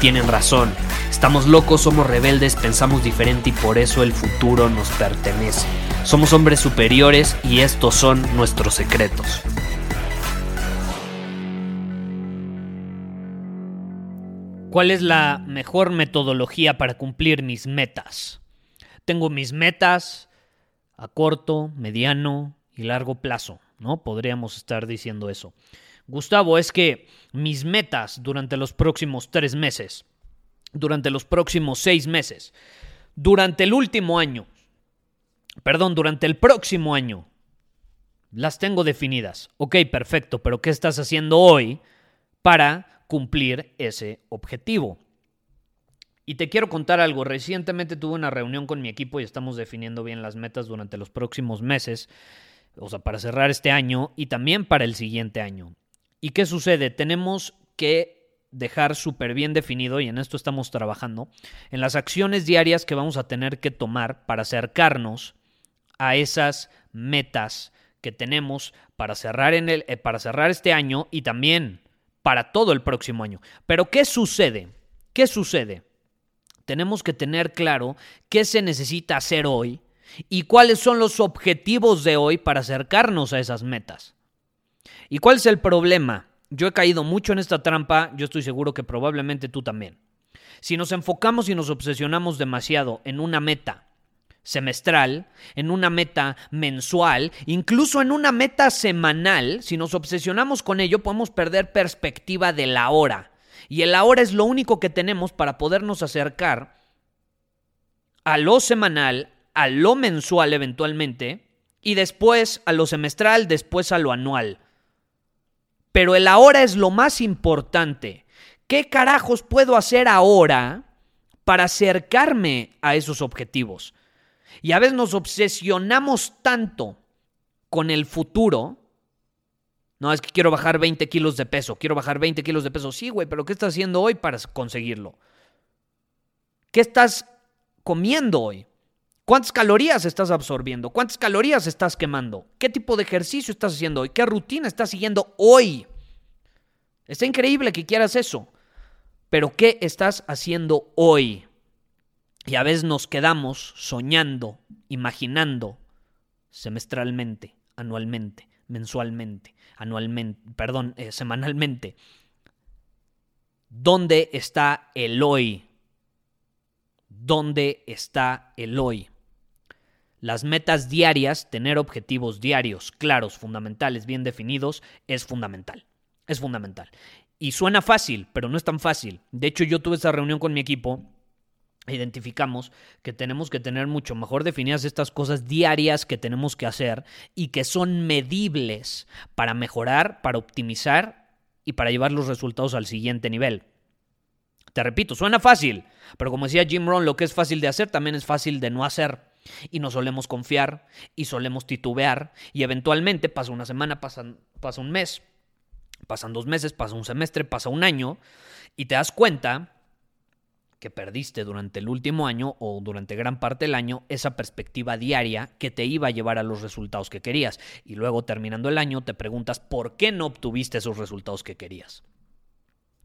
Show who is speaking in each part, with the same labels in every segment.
Speaker 1: tienen razón. Estamos locos, somos rebeldes, pensamos diferente y por eso el futuro nos pertenece. Somos hombres superiores y estos son nuestros secretos. ¿Cuál es la mejor metodología para cumplir mis metas? Tengo mis metas a corto, mediano y largo plazo, ¿no? Podríamos estar diciendo eso. Gustavo, es que mis metas durante los próximos tres meses, durante los próximos seis meses, durante el último año, perdón, durante el próximo año, las tengo definidas. Ok, perfecto, pero ¿qué estás haciendo hoy para cumplir ese objetivo. Y te quiero contar algo. Recientemente tuve una reunión con mi equipo y estamos definiendo bien las metas durante los próximos meses, o sea, para cerrar este año y también para el siguiente año. ¿Y qué sucede? Tenemos que dejar súper bien definido, y en esto estamos trabajando, en las acciones diarias que vamos a tener que tomar para acercarnos a esas metas que tenemos para cerrar, en el, eh, para cerrar este año y también para todo el próximo año. Pero ¿qué sucede? ¿Qué sucede? Tenemos que tener claro qué se necesita hacer hoy y cuáles son los objetivos de hoy para acercarnos a esas metas. ¿Y cuál es el problema? Yo he caído mucho en esta trampa, yo estoy seguro que probablemente tú también. Si nos enfocamos y nos obsesionamos demasiado en una meta semestral, en una meta mensual, incluso en una meta semanal, si nos obsesionamos con ello, podemos perder perspectiva de la hora. Y el ahora es lo único que tenemos para podernos acercar a lo semanal, a lo mensual eventualmente, y después a lo semestral, después a lo anual. Pero el ahora es lo más importante. ¿Qué carajos puedo hacer ahora para acercarme a esos objetivos? Y a veces nos obsesionamos tanto con el futuro. No, es que quiero bajar 20 kilos de peso, quiero bajar 20 kilos de peso. Sí, güey, pero ¿qué estás haciendo hoy para conseguirlo? ¿Qué estás comiendo hoy? ¿Cuántas calorías estás absorbiendo? ¿Cuántas calorías estás quemando? ¿Qué tipo de ejercicio estás haciendo hoy? ¿Qué rutina estás siguiendo hoy? Está increíble que quieras eso, pero ¿qué estás haciendo hoy? Y a veces nos quedamos soñando, imaginando semestralmente, anualmente, mensualmente, anualmente, perdón, eh, semanalmente. ¿Dónde está el hoy? ¿Dónde está el hoy? Las metas diarias, tener objetivos diarios, claros, fundamentales, bien definidos, es fundamental. Es fundamental. Y suena fácil, pero no es tan fácil. De hecho, yo tuve esa reunión con mi equipo identificamos que tenemos que tener mucho mejor definidas estas cosas diarias que tenemos que hacer y que son medibles para mejorar, para optimizar y para llevar los resultados al siguiente nivel. Te repito, suena fácil, pero como decía Jim Rohn, lo que es fácil de hacer también es fácil de no hacer. Y no solemos confiar y solemos titubear y eventualmente pasa una semana, pasa, pasa un mes, pasan dos meses, pasa un semestre, pasa un año y te das cuenta que perdiste durante el último año o durante gran parte del año esa perspectiva diaria que te iba a llevar a los resultados que querías. Y luego terminando el año te preguntas por qué no obtuviste esos resultados que querías.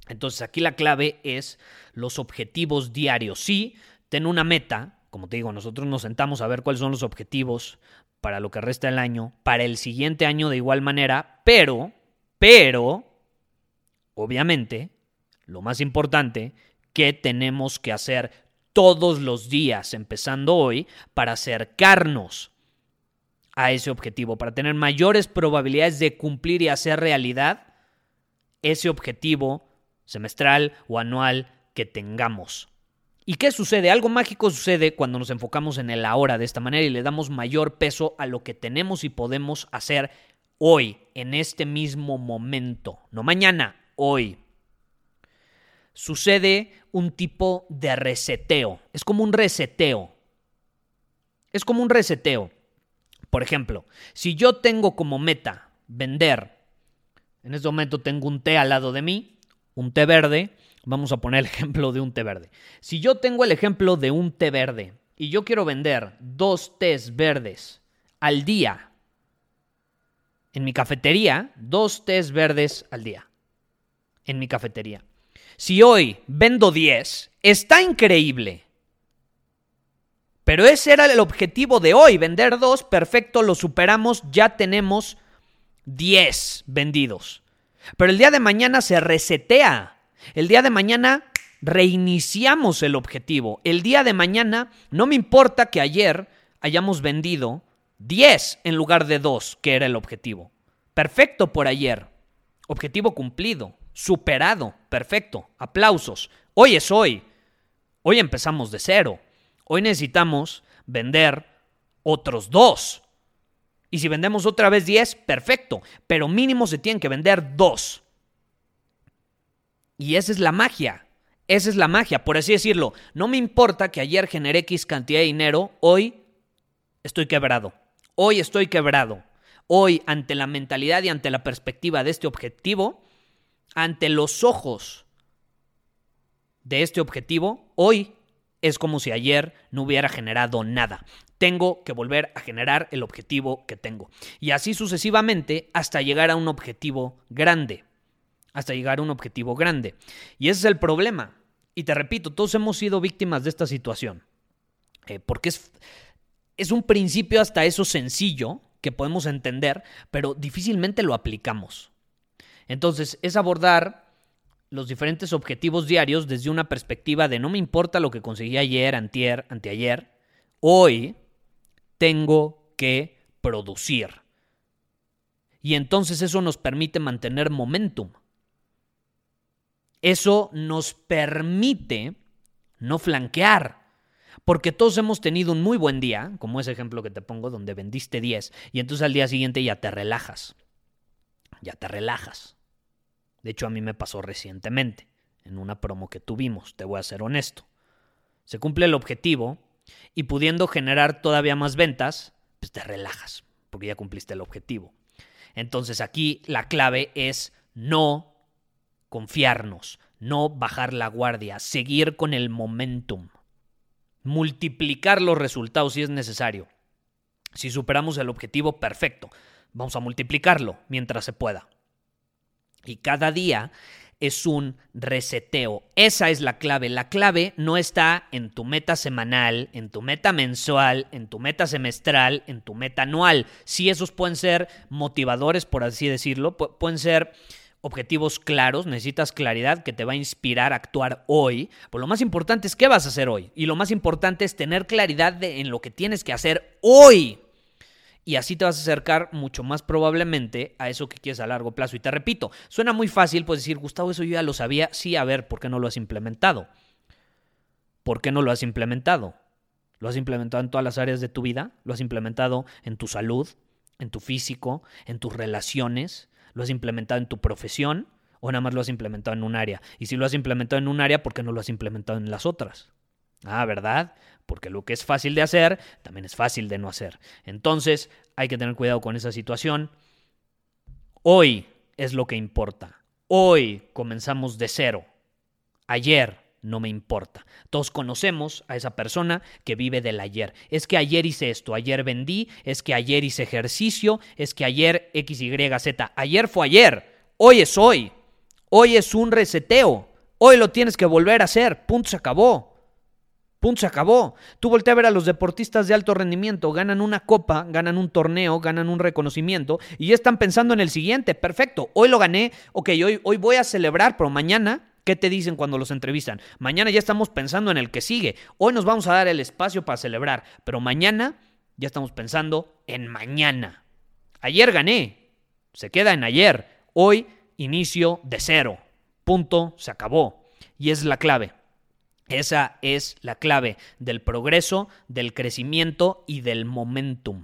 Speaker 1: Entonces aquí la clave es los objetivos diarios. Sí, ten una meta, como te digo, nosotros nos sentamos a ver cuáles son los objetivos para lo que resta del año, para el siguiente año de igual manera, pero, pero, obviamente, lo más importante qué tenemos que hacer todos los días, empezando hoy, para acercarnos a ese objetivo, para tener mayores probabilidades de cumplir y hacer realidad ese objetivo semestral o anual que tengamos. ¿Y qué sucede? Algo mágico sucede cuando nos enfocamos en el ahora de esta manera y le damos mayor peso a lo que tenemos y podemos hacer hoy, en este mismo momento. No mañana, hoy. Sucede un tipo de reseteo. Es como un reseteo. Es como un reseteo. Por ejemplo, si yo tengo como meta vender, en este momento tengo un té al lado de mí, un té verde, Vamos a poner el ejemplo de un té verde. Si yo tengo el ejemplo de un té verde y yo quiero vender dos tés verdes al día en mi cafetería, dos tés verdes al día en mi cafetería. Si hoy vendo 10, está increíble. Pero ese era el objetivo de hoy, vender dos, perfecto, lo superamos, ya tenemos 10 vendidos. Pero el día de mañana se resetea el día de mañana reiniciamos el objetivo. El día de mañana no me importa que ayer hayamos vendido 10 en lugar de 2, que era el objetivo. Perfecto por ayer. Objetivo cumplido, superado, perfecto. Aplausos. Hoy es hoy. Hoy empezamos de cero. Hoy necesitamos vender otros dos. Y si vendemos otra vez 10, perfecto. Pero mínimo se tienen que vender dos. Y esa es la magia. Esa es la magia, por así decirlo. No me importa que ayer generé X cantidad de dinero, hoy estoy quebrado. Hoy estoy quebrado. Hoy, ante la mentalidad y ante la perspectiva de este objetivo, ante los ojos de este objetivo, hoy es como si ayer no hubiera generado nada. Tengo que volver a generar el objetivo que tengo. Y así sucesivamente hasta llegar a un objetivo grande hasta llegar a un objetivo grande. Y ese es el problema. Y te repito, todos hemos sido víctimas de esta situación. Eh, porque es, es un principio hasta eso sencillo que podemos entender, pero difícilmente lo aplicamos. Entonces, es abordar los diferentes objetivos diarios desde una perspectiva de no me importa lo que conseguí ayer, antier, anteayer, hoy tengo que producir. Y entonces eso nos permite mantener momentum. Eso nos permite no flanquear. Porque todos hemos tenido un muy buen día, como ese ejemplo que te pongo, donde vendiste 10 y entonces al día siguiente ya te relajas. Ya te relajas. De hecho, a mí me pasó recientemente, en una promo que tuvimos, te voy a ser honesto. Se cumple el objetivo y pudiendo generar todavía más ventas, pues te relajas, porque ya cumpliste el objetivo. Entonces aquí la clave es no confiarnos, no bajar la guardia, seguir con el momentum, multiplicar los resultados si es necesario. Si superamos el objetivo, perfecto, vamos a multiplicarlo mientras se pueda. Y cada día es un reseteo. Esa es la clave. La clave no está en tu meta semanal, en tu meta mensual, en tu meta semestral, en tu meta anual. Sí, esos pueden ser motivadores, por así decirlo, pueden ser objetivos claros, necesitas claridad que te va a inspirar a actuar hoy. Pero lo más importante es qué vas a hacer hoy. Y lo más importante es tener claridad en lo que tienes que hacer hoy. Y así te vas a acercar mucho más probablemente a eso que quieres a largo plazo. Y te repito, suena muy fácil, puedes decir, Gustavo, eso yo ya lo sabía. Sí, a ver, ¿por qué no lo has implementado? ¿Por qué no lo has implementado? ¿Lo has implementado en todas las áreas de tu vida? ¿Lo has implementado en tu salud, en tu físico, en tus relaciones, ¿Lo has implementado en tu profesión o nada más lo has implementado en un área? Y si lo has implementado en un área, ¿por qué no lo has implementado en las otras? Ah, ¿verdad? Porque lo que es fácil de hacer, también es fácil de no hacer. Entonces, hay que tener cuidado con esa situación. Hoy es lo que importa. Hoy comenzamos de cero. Ayer no me importa. Todos conocemos a esa persona que vive del ayer. Es que ayer hice esto, ayer vendí, es que ayer hice ejercicio, es que ayer X, Y, Z. Ayer fue ayer, hoy es hoy. Hoy es un reseteo. Hoy lo tienes que volver a hacer. Punto, se acabó. Punto, se acabó. Tú voltea a ver a los deportistas de alto rendimiento, ganan una copa, ganan un torneo, ganan un reconocimiento y ya están pensando en el siguiente. Perfecto, hoy lo gané, ok, hoy, hoy voy a celebrar, pero mañana ¿Qué te dicen cuando los entrevistan? Mañana ya estamos pensando en el que sigue. Hoy nos vamos a dar el espacio para celebrar, pero mañana ya estamos pensando en mañana. Ayer gané, se queda en ayer. Hoy inicio de cero. Punto, se acabó. Y es la clave. Esa es la clave del progreso, del crecimiento y del momentum.